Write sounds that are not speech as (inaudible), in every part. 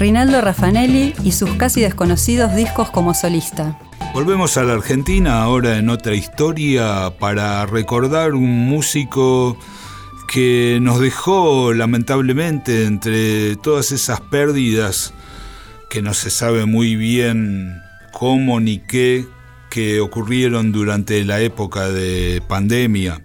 Rinaldo Raffanelli y sus casi desconocidos discos como solista. Volvemos a la Argentina ahora en otra historia para recordar un músico que nos dejó lamentablemente entre todas esas pérdidas que no se sabe muy bien cómo ni qué que ocurrieron durante la época de pandemia.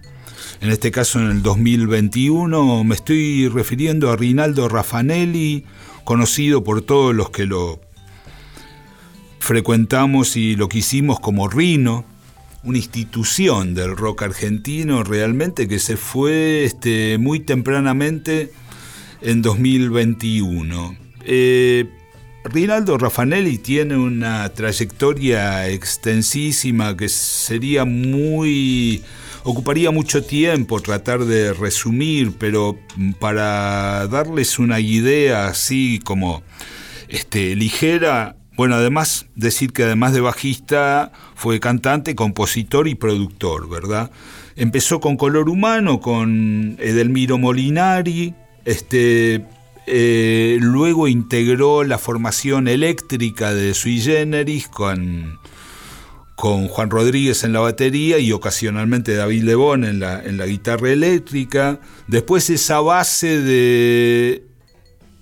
En este caso en el 2021 me estoy refiriendo a Rinaldo Raffanelli, conocido por todos los que lo frecuentamos y lo quisimos como Rino, una institución del rock argentino realmente que se fue este, muy tempranamente en 2021. Eh, Rinaldo Raffanelli tiene una trayectoria extensísima que sería muy ocuparía mucho tiempo tratar de resumir, pero para darles una idea así como este, ligera, bueno, además decir que además de bajista fue cantante, compositor y productor, ¿verdad? Empezó con Color Humano, con Edelmiro Molinari, este, eh, luego integró la formación eléctrica de Sui Generis con con Juan Rodríguez en la batería y ocasionalmente David Lebón en la, en la guitarra eléctrica. Después esa base de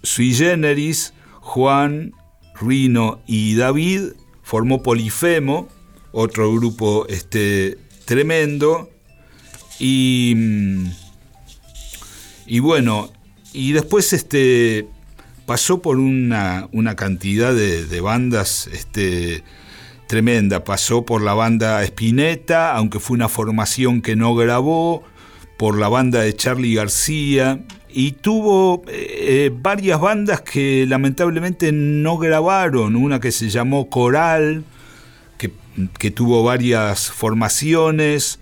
Sui Generis, Juan, Rino y David formó Polifemo, otro grupo este, tremendo. Y, y bueno, y después este, pasó por una, una cantidad de, bandas este, tremenda. Pasó por la banda Spinetta, aunque fue una formación que no grabó, por la banda de Charlie García, y tuvo eh, varias bandas que lamentablemente no grabaron, una que se llamó Coral, que tuvo varias formaciones,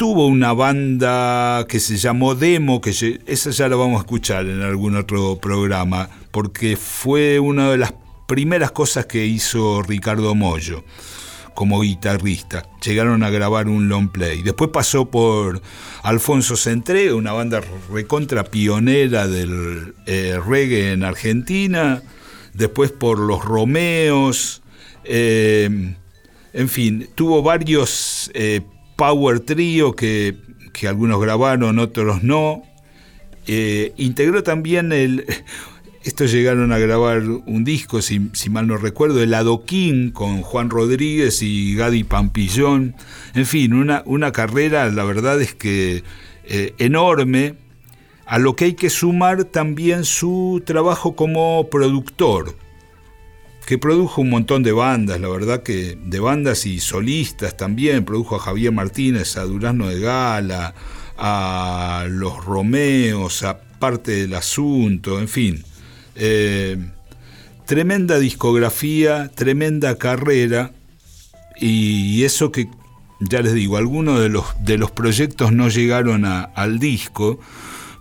tuvo una banda que se llamó Demo, que esa ya la vamos a escuchar en algún otro programa, porque fue una de las primeras cosas que hizo Ricardo Mollo como guitarrista. Llegaron a grabar un long play. Después pasó por Alfonso Centré, una banda recontra pionera del eh, reggae en Argentina. Después por Los Romeos. Eh, en fin, tuvo varios eh, power trio que, que, algunos grabaron, otros no. integró también el, (laughs) estos llegaron a grabar un disco, si, mal no recuerdo, El Adoquín, con Juan Rodríguez y Gadi Pampillón. En fin, una, una carrera, la verdad es que eh, enorme, a lo que hay que sumar también su trabajo como productor, que produjo un montón de bandas, la verdad que de bandas y solistas también, produjo a Javier Martínez, a Durazno de Gala, a Los Romeos, a parte del asunto, en fin. Eh, tremenda discografía, tremenda carrera. Y eso que, ya les digo, algunos de los, de los proyectos no llegaron al disco,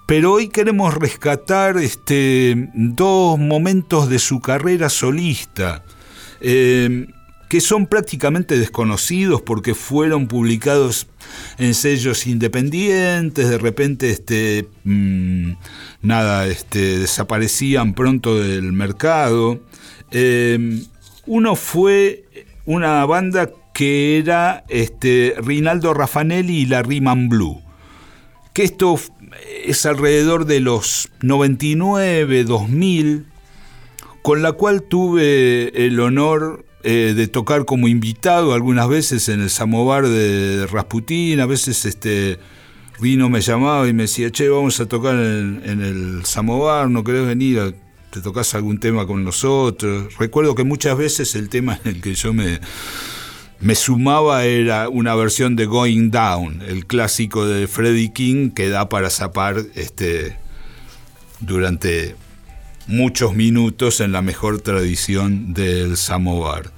pero hoy queremos rescatar este, dos momentos de su carrera solista. Eh, que son prácticamente desconocidos porque fueron publicados en sellos independientes, de repente este, mm, nada, este, desaparecían pronto del mercado. Em, uno fue una banda que era este, Rinaldo Raffanelli y la Riemann Blue, que esto es alrededor de los 99, 2000, con la cual tuve el honor eh, de tocar como invitado algunas veces en el samovar de, Rasputín, a veces este Rino me llamaba y me decía, che, vamos a tocar en, el samovar, ¿no querés venir? ¿Te tocas algún tema con nosotros? Recuerdo que muchas veces el tema en el que yo me, me sumaba era una versión de Going Down, el clásico de Freddie King que da para zapar este, durante muchos minutos en la mejor tradición del samovar.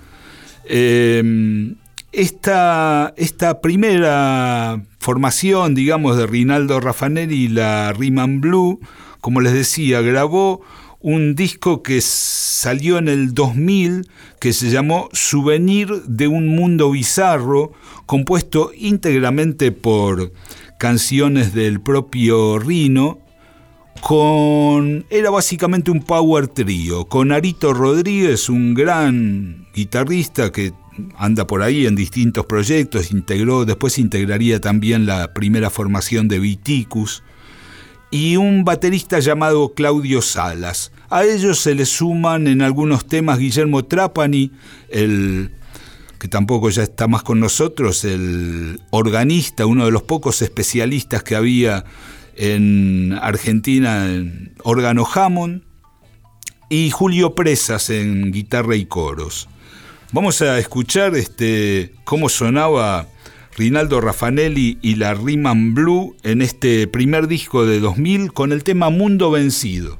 Em, esta, esta, primera formación, digamos, de Rinaldo Raffanelli, la Riemann Blue, como les decía, grabó un disco que salió en el 2000 que se llamó Souvenir de un mundo bizarro, compuesto íntegramente por canciones del propio Rino, con era básicamente un power trío, con Arito Rodríguez, un gran guitarrista que anda por ahí en distintos proyectos, integró, después integraría también la primera formación de Viticus, y un baterista llamado Claudio Salas. A ellos se le suman en algunos temas Guillermo Trapani, el que tampoco ya está más con nosotros, el organista, uno de los pocos especialistas que había en Argentina en órgano Hammond, y Julio Presas en guitarra y coros. Vamos a escuchar este, cómo sonaba Rinaldo Raffanelli y la Riemann Blue en este primer disco de 2000 con el tema Mundo Vencido.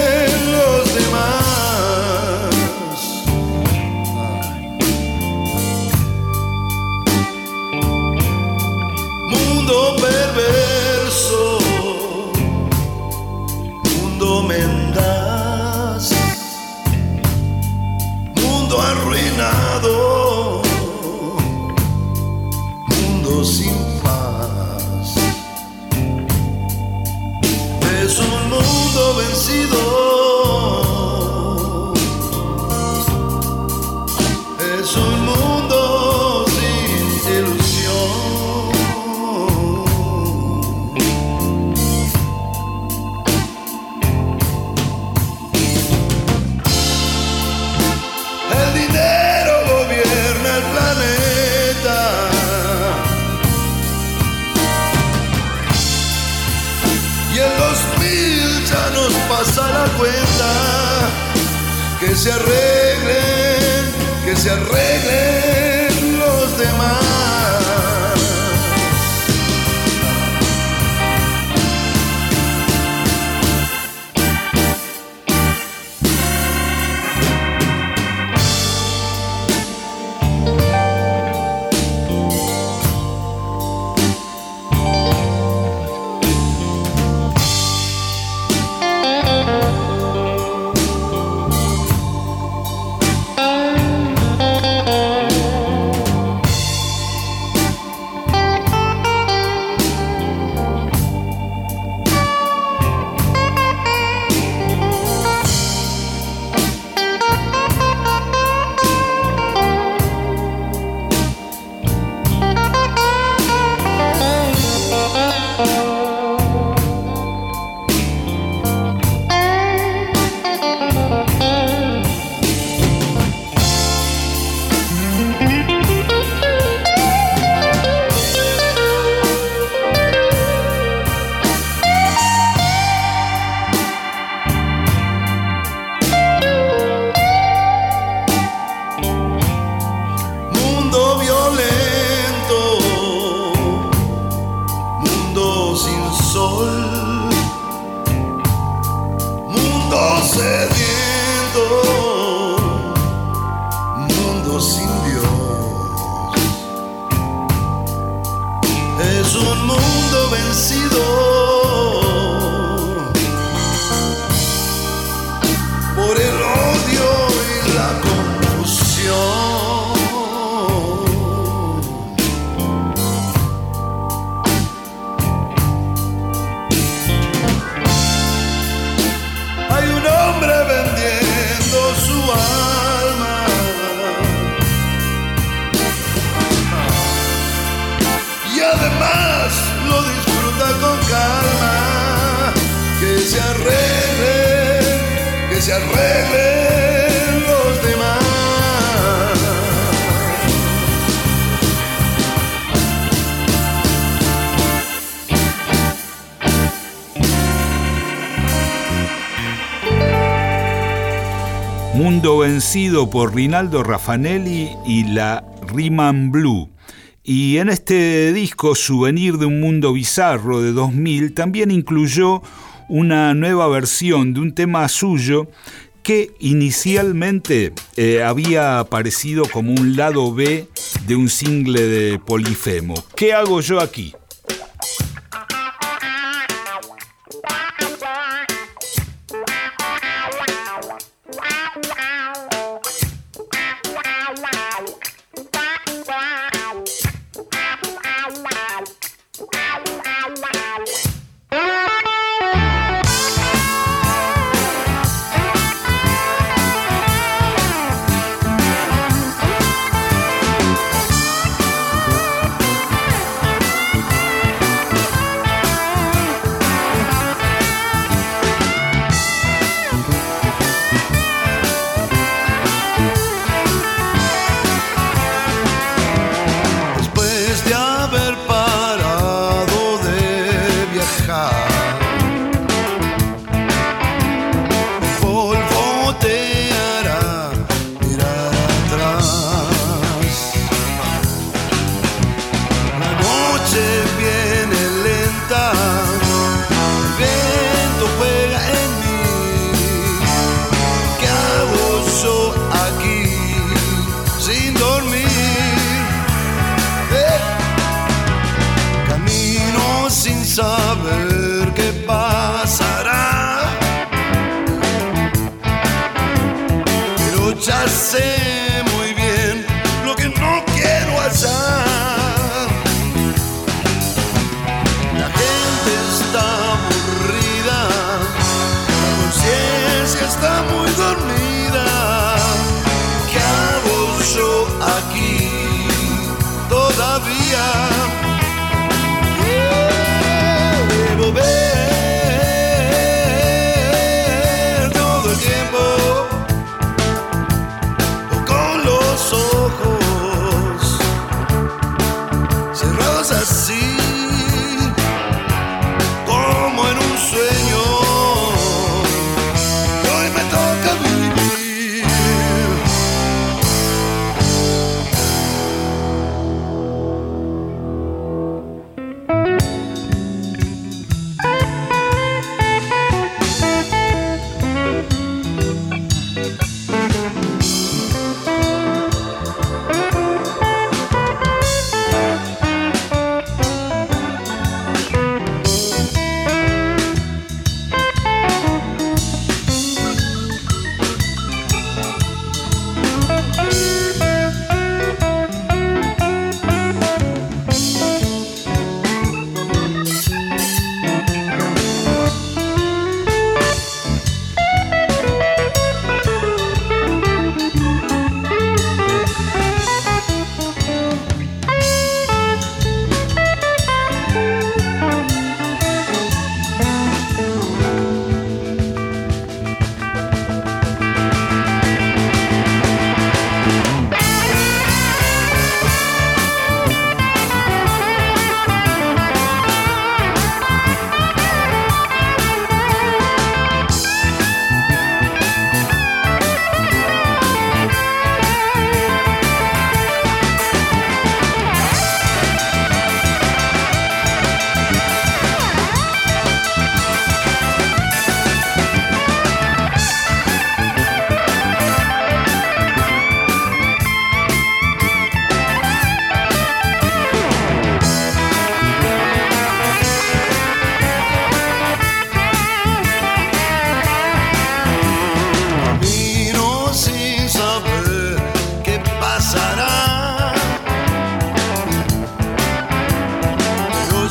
pecador. Por Rinaldo Raffanelli y la Riemann Blue. Y en este disco, Souvenir de un Mundo Bizarro de 2000, también incluyó una nueva versión de un tema suyo que inicialmente eh, había aparecido como un lado B de un single de Polifemo. ¿Qué hago yo aquí?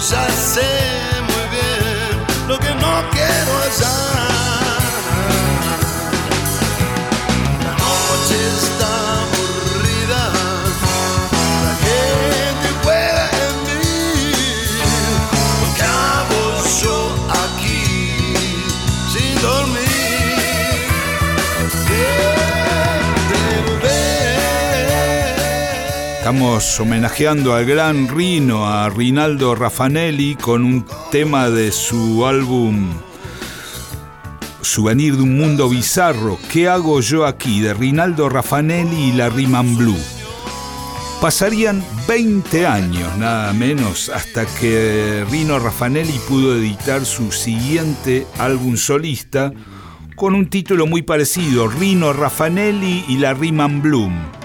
Ya sé muy bien lo que no quiero hacer. Estamos homenajeando al gran Rino, a Rinaldo Raffanelli, con un tema de su álbum Souvenir de un mundo bizarro, ¿Qué hago yo aquí? de Rinaldo Raffanelli y la Riemann Blue. Pasarían 20 años, nada menos, hasta que Rino Raffanelli pudo editar su siguiente álbum solista con un título muy parecido, Rino Raffanelli y la Riemann Bloom.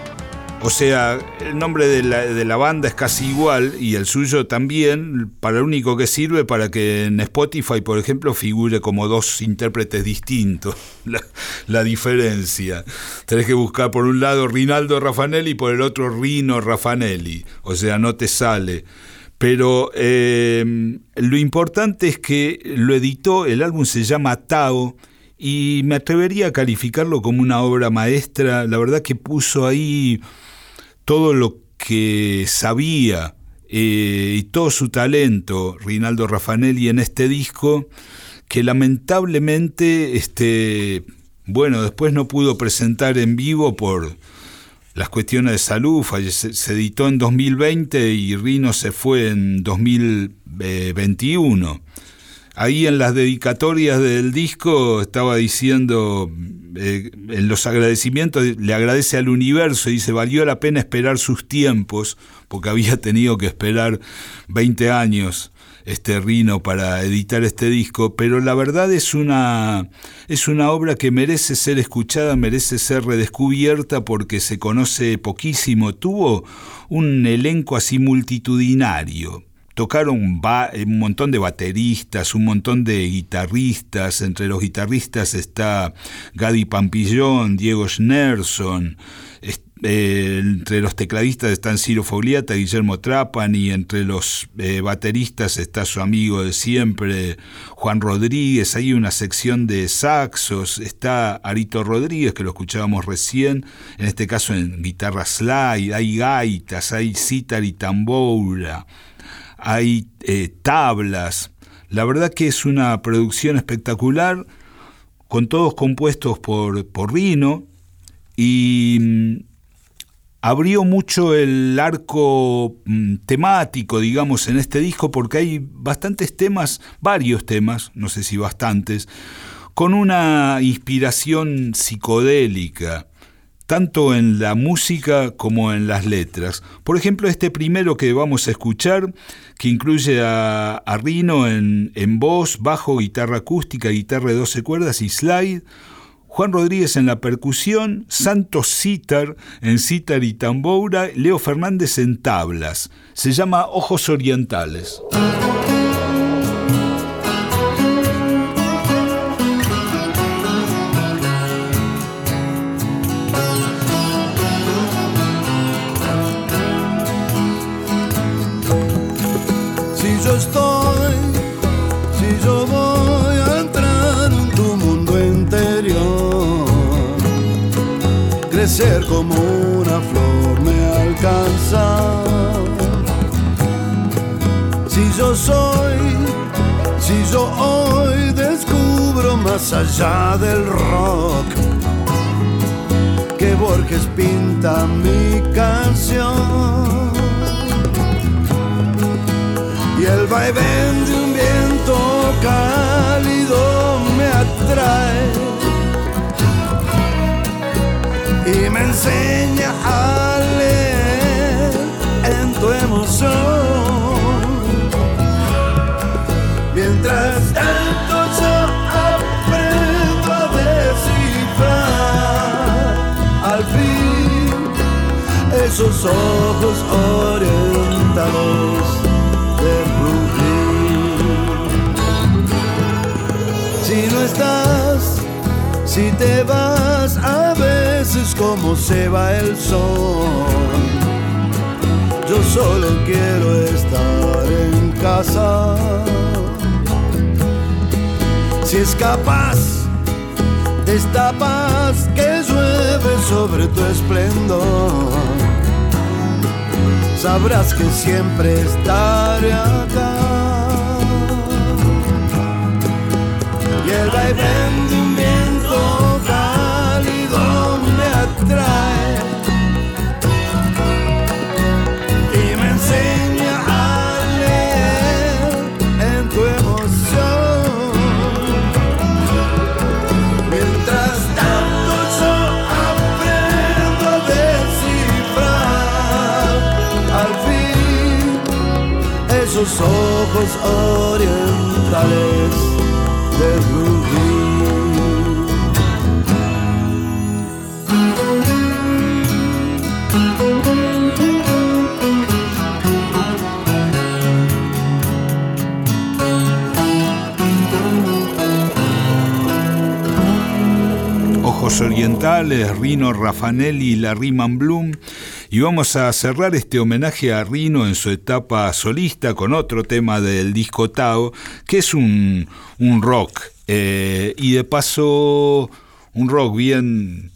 O sea, el nombre de la, banda es casi igual y el suyo también, para lo único que sirve para que en Spotify, por ejemplo, figure como dos intérpretes distintos. (laughs) La, diferencia. Tenés que buscar por un lado Rinaldo Raffanelli y por el otro Rino Raffanelli. O sea, no te sale. Pero eh, lo importante es que lo editó, el álbum se llama Tao y me atrevería a calificarlo como una obra maestra. La verdad que puso ahí todo lo que sabía eh, y todo su talento, Rinaldo Raffanelli, en este disco, que lamentablemente, este, bueno, después no pudo presentar en vivo por las cuestiones de salud, se, se editó en 2020 y Rino se fue en 2021. Ahí en las dedicatorias del disco estaba diciendo, eh, en los agradecimientos, le agradece al universo, y dice, valió la pena esperar sus tiempos, porque había (laughs) tenido que esperar 20 años este Rino para editar este disco, pero la verdad es una, es una obra que merece ser escuchada, merece ser redescubierta porque se conoce poquísimo, tuvo un elenco así multitudinario tocaron un montón de bateristas, un montón de guitarristas. Entre los guitarristas está Gadi Pampillón, Diego Schnerson. Eh, entre los tecladistas están Ciro Fogliata, Guillermo Trapani. Entre los eh, bateristas está su amigo de siempre, Juan Rodríguez. Hay una sección de saxos. Está Arito Rodríguez, que lo escuchábamos recién. En este caso en guitarra slide. Hay gaitas, hay sitar y tamboura hay eh, tablas. La verdad que es una producción espectacular, con todos compuestos por, por Rino, y mm, abrió mucho el arco mm, temático, digamos, en este disco, porque hay bastantes temas, varios temas, no sé si bastantes, con una inspiración psicodélica tanto en la música como en las letras. Por ejemplo, este primero que vamos a escuchar, que incluye a, Rino en, voz, bajo, guitarra acústica, guitarra de 12 cuerdas y slide, Juan Rodríguez en la percusión, Santos Citar en citar y tamboura, Leo Fernández en tablas. Se llama Ojos Orientales. Como una flor me alcanza. Si yo soy, si yo hoy descubro más allá del rock, que Borges pinta mi canción y el vaivén de un viento cálido me atrae enseña a leer en tu emoción. Mientras tanto yo aprendo a descifrar al fin esos ojos orientados si no estás, si te vas a como se va el sol. Yo solo quiero estar en casa. Si es capaz de esta paz que llueve sobre tu esplendor, sabrás que siempre estaré acá. y el vaivén y me enseña a leer en tu emoción. Mientras tanto yo aprendo a descifrar al fin esos ojos orientales de luz. Rino Raffanelli y la Riemann Bloom. Y vamos a cerrar este homenaje a Rino en su etapa solista con otro tema del disco Tao, que es un, un rock. Eh, y de paso, un rock bien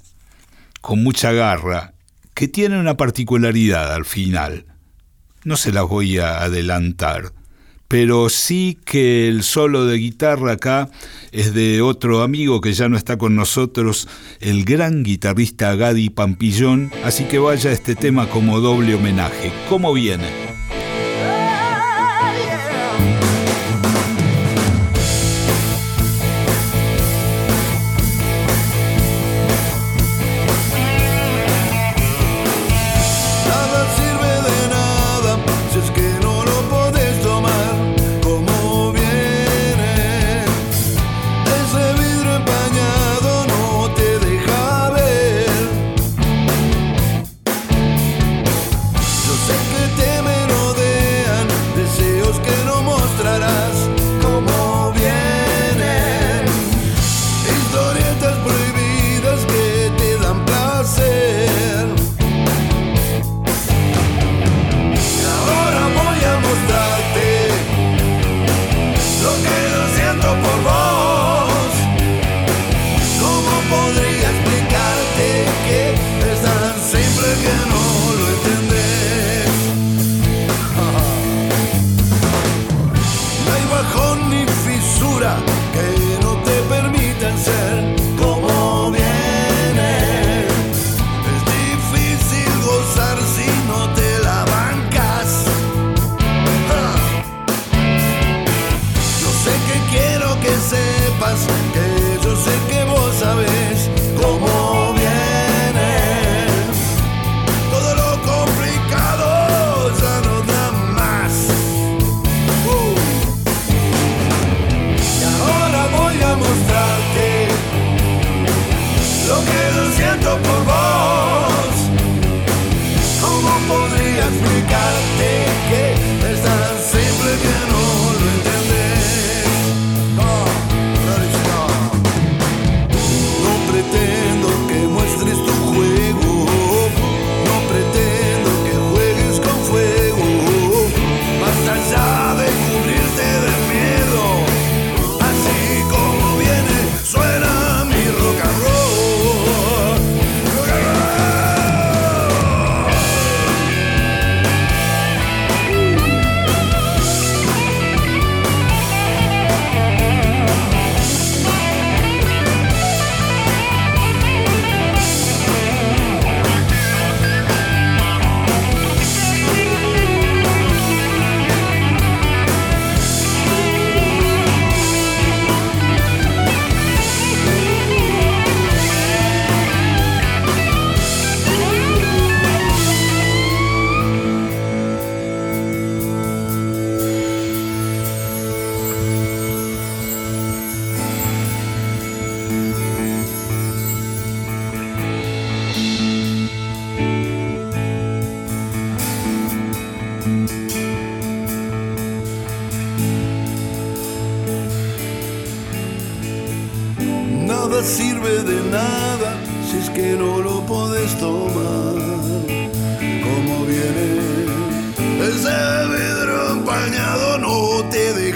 con mucha garra, que tiene una particularidad al final. No se las voy a adelantar pero sí que el solo de guitarra acá es de otro amigo que ya no está con nosotros, el gran guitarrista Gadi Pampillón, así que vaya este tema como doble homenaje. ¿Cómo viene?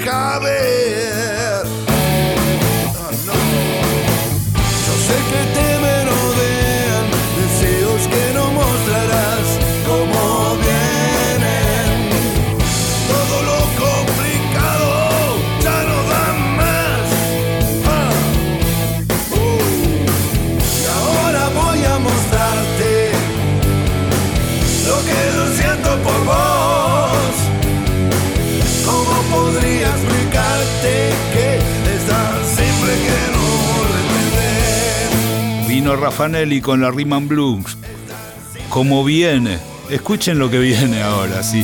cabe. Luciano Raffanelli con la Riemann Blues. Como viene, escuchen lo que viene ahora, sí.